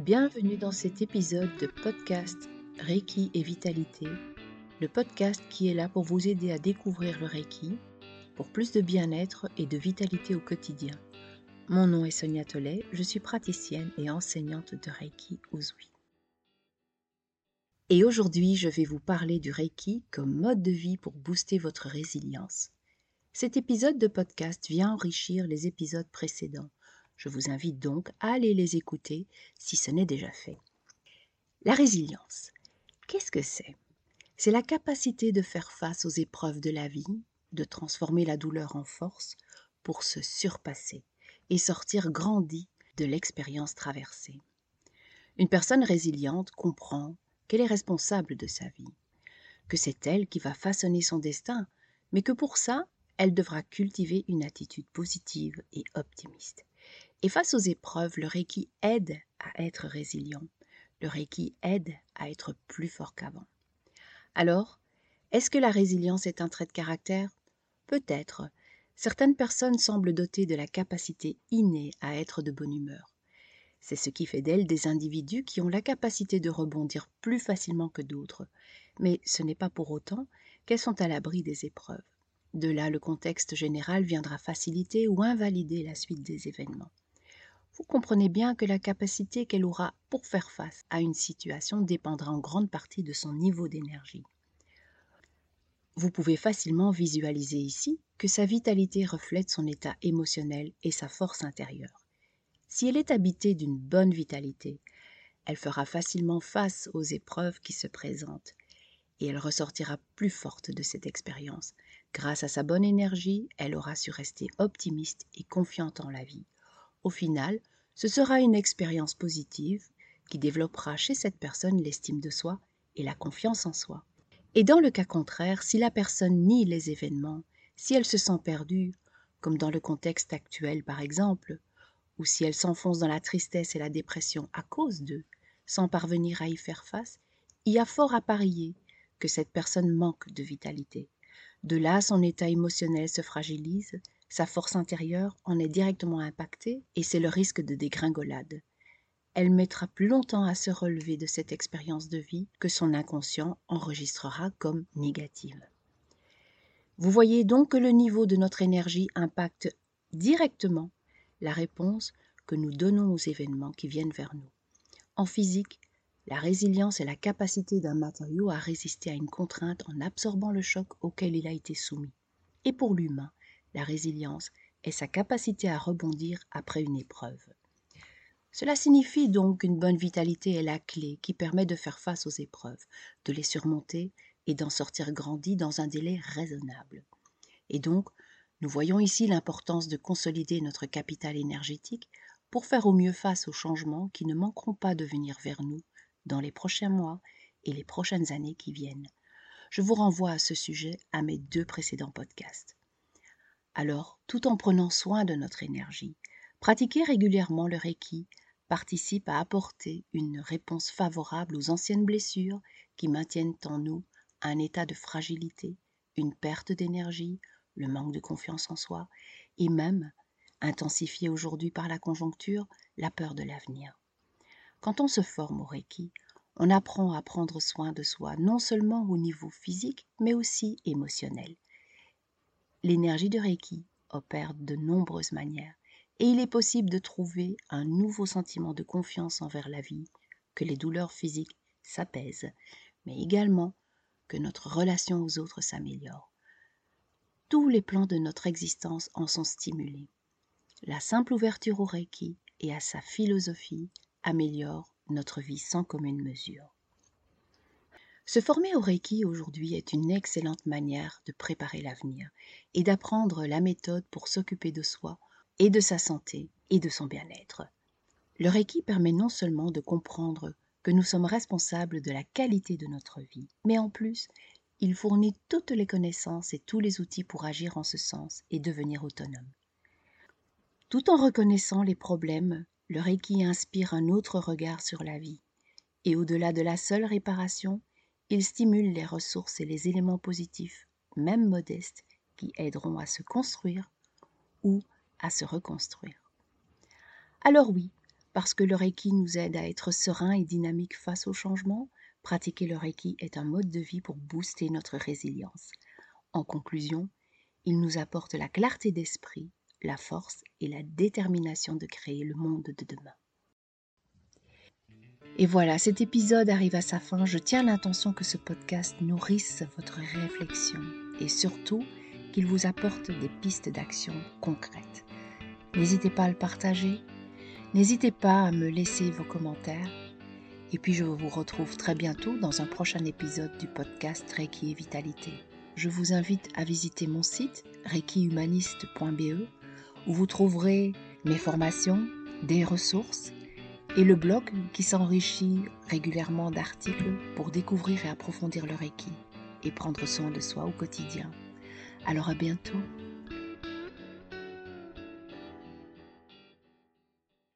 Bienvenue dans cet épisode de podcast Reiki et Vitalité, le podcast qui est là pour vous aider à découvrir le Reiki pour plus de bien-être et de vitalité au quotidien. Mon nom est Sonia Tollet, je suis praticienne et enseignante de Reiki Uzui. Et aujourd'hui, je vais vous parler du Reiki comme mode de vie pour booster votre résilience. Cet épisode de podcast vient enrichir les épisodes précédents. Je vous invite donc à aller les écouter si ce n'est déjà fait. La résilience. Qu'est-ce que c'est? C'est la capacité de faire face aux épreuves de la vie, de transformer la douleur en force pour se surpasser et sortir grandi de l'expérience traversée. Une personne résiliente comprend qu'elle est responsable de sa vie, que c'est elle qui va façonner son destin, mais que pour ça, elle devra cultiver une attitude positive et optimiste. Et face aux épreuves, le Reiki aide à être résilient. Le Reiki aide à être plus fort qu'avant. Alors, est-ce que la résilience est un trait de caractère? Peut-être. Certaines personnes semblent dotées de la capacité innée à être de bonne humeur. C'est ce qui fait d'elles des individus qui ont la capacité de rebondir plus facilement que d'autres, mais ce n'est pas pour autant qu'elles sont à l'abri des épreuves. De là, le contexte général viendra faciliter ou invalider la suite des événements. Vous comprenez bien que la capacité qu'elle aura pour faire face à une situation dépendra en grande partie de son niveau d'énergie. Vous pouvez facilement visualiser ici que sa vitalité reflète son état émotionnel et sa force intérieure. Si elle est habitée d'une bonne vitalité, elle fera facilement face aux épreuves qui se présentent et elle ressortira plus forte de cette expérience. Grâce à sa bonne énergie, elle aura su rester optimiste et confiante en la vie. Au final, ce sera une expérience positive qui développera chez cette personne l'estime de soi et la confiance en soi. Et dans le cas contraire, si la personne nie les événements, si elle se sent perdue, comme dans le contexte actuel par exemple, ou si elle s'enfonce dans la tristesse et la dépression à cause d'eux, sans parvenir à y faire face, il y a fort à parier que cette personne manque de vitalité. De là, son état émotionnel se fragilise, sa force intérieure en est directement impactée et c'est le risque de dégringolade. Elle mettra plus longtemps à se relever de cette expérience de vie que son inconscient enregistrera comme négative. Vous voyez donc que le niveau de notre énergie impacte directement la réponse que nous donnons aux événements qui viennent vers nous. En physique, la résilience est la capacité d'un matériau à résister à une contrainte en absorbant le choc auquel il a été soumis. Et pour l'humain, la résilience est sa capacité à rebondir après une épreuve. Cela signifie donc qu'une bonne vitalité est la clé qui permet de faire face aux épreuves, de les surmonter et d'en sortir grandi dans un délai raisonnable. Et donc, nous voyons ici l'importance de consolider notre capital énergétique pour faire au mieux face aux changements qui ne manqueront pas de venir vers nous dans les prochains mois et les prochaines années qui viennent. Je vous renvoie à ce sujet à mes deux précédents podcasts. Alors, tout en prenant soin de notre énergie, pratiquer régulièrement le Reiki participe à apporter une réponse favorable aux anciennes blessures qui maintiennent en nous un état de fragilité, une perte d'énergie, le manque de confiance en soi, et même, intensifié aujourd'hui par la conjoncture, la peur de l'avenir. Quand on se forme au Reiki, on apprend à prendre soin de soi non seulement au niveau physique, mais aussi émotionnel. L'énergie de Reiki opère de nombreuses manières, et il est possible de trouver un nouveau sentiment de confiance envers la vie, que les douleurs physiques s'apaisent, mais également que notre relation aux autres s'améliore tous les plans de notre existence en sont stimulés. La simple ouverture au Reiki et à sa philosophie améliore notre vie sans commune mesure. Se former au Reiki aujourd'hui est une excellente manière de préparer l'avenir et d'apprendre la méthode pour s'occuper de soi et de sa santé et de son bien-être. Le Reiki permet non seulement de comprendre que nous sommes responsables de la qualité de notre vie, mais en plus, il fournit toutes les connaissances et tous les outils pour agir en ce sens et devenir autonome. Tout en reconnaissant les problèmes, le Reiki inspire un autre regard sur la vie, et au-delà de la seule réparation, il stimule les ressources et les éléments positifs, même modestes, qui aideront à se construire ou à se reconstruire. Alors oui, parce que le Reiki nous aide à être serein et dynamique face au changement, pratiquer le Reiki est un mode de vie pour booster notre résilience. En conclusion, il nous apporte la clarté d'esprit, la force et la détermination de créer le monde de demain. Et voilà, cet épisode arrive à sa fin. Je tiens l'intention que ce podcast nourrisse votre réflexion et surtout qu'il vous apporte des pistes d'action concrètes. N'hésitez pas à le partager, n'hésitez pas à me laisser vos commentaires. Et puis je vous retrouve très bientôt dans un prochain épisode du podcast Reiki et Vitalité. Je vous invite à visiter mon site reikihumaniste.be où vous trouverez mes formations, des ressources et le blog qui s'enrichit régulièrement d'articles pour découvrir et approfondir le Reiki et prendre soin de soi au quotidien. Alors à bientôt